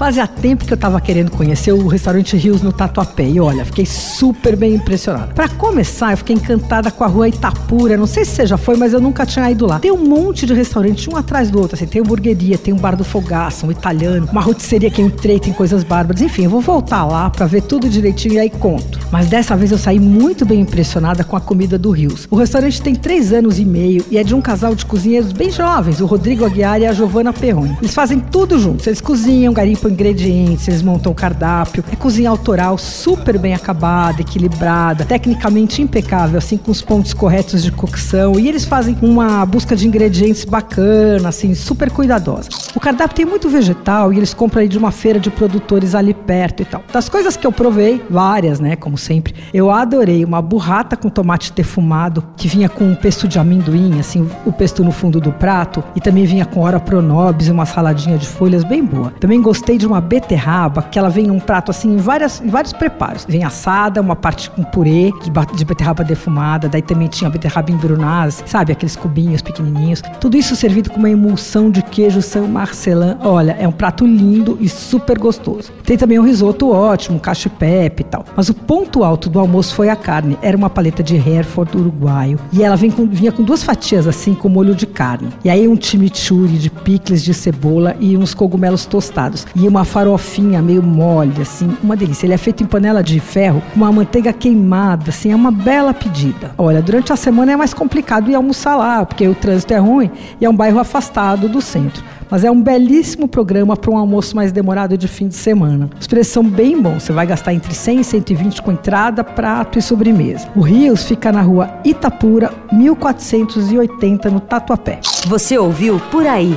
Fazia tempo que eu tava querendo conhecer o restaurante Rios no Tatuapé. E olha, fiquei super bem impressionada. Para começar, eu fiquei encantada com a rua Itapura. Não sei se você já foi, mas eu nunca tinha ido lá. Tem um monte de restaurantes, um atrás do outro. Assim, tem hamburgueria, tem um bar do Fogaça, um italiano, uma rotisseria que eu entrei, tem coisas bárbaras. Enfim, eu vou voltar lá para ver tudo direitinho e aí conto. Mas dessa vez eu saí muito bem impressionada com a comida do Rios. O restaurante tem três anos e meio e é de um casal de cozinheiros bem jovens, o Rodrigo Aguiar e a Giovana Perrone. Eles fazem tudo juntos. Eles cozinham, garimpam ingredientes, eles montam cardápio. É cozinha autoral, super bem acabada, equilibrada, tecnicamente impecável, assim, com os pontos corretos de cocção. E eles fazem uma busca de ingredientes bacana, assim, super cuidadosa. O cardápio tem muito vegetal e eles compram aí de uma feira de produtores ali perto e tal. Das coisas que eu provei, várias, né, como sempre, eu adorei uma burrata com tomate defumado, que vinha com um pesto de amendoim, assim, o pesto no fundo do prato, e também vinha com ora pronobis uma saladinha de folhas bem boa. Também gostei de uma beterraba, que ela vem num prato assim em, várias, em vários preparos. Vem assada, uma parte com purê de, de beterraba defumada, daí também tinha beterraba embrunada, sabe, aqueles cubinhos pequenininhos. Tudo isso servido com uma emulsão de queijo São Marcelin. Olha, é um prato lindo e super gostoso. Tem também um risoto ótimo, cacho e pepe e tal. Mas o ponto alto do almoço foi a carne. Era uma paleta de Hereford uruguaio e ela com, vinha com duas fatias assim com molho de carne. E aí um chimichurri de picles de cebola e uns cogumelos tostados. E uma farofinha meio mole, assim, uma delícia. Ele é feito em panela de ferro com uma manteiga queimada, assim, é uma bela pedida. Olha, durante a semana é mais complicado ir almoçar lá, porque o trânsito é ruim e é um bairro afastado do centro. Mas é um belíssimo programa para um almoço mais demorado de fim de semana. Os preços são bem bons. Você vai gastar entre 100 e 120 com entrada, prato e sobremesa. O Rios fica na rua Itapura, 1480, no Tatuapé. Você ouviu Por Aí.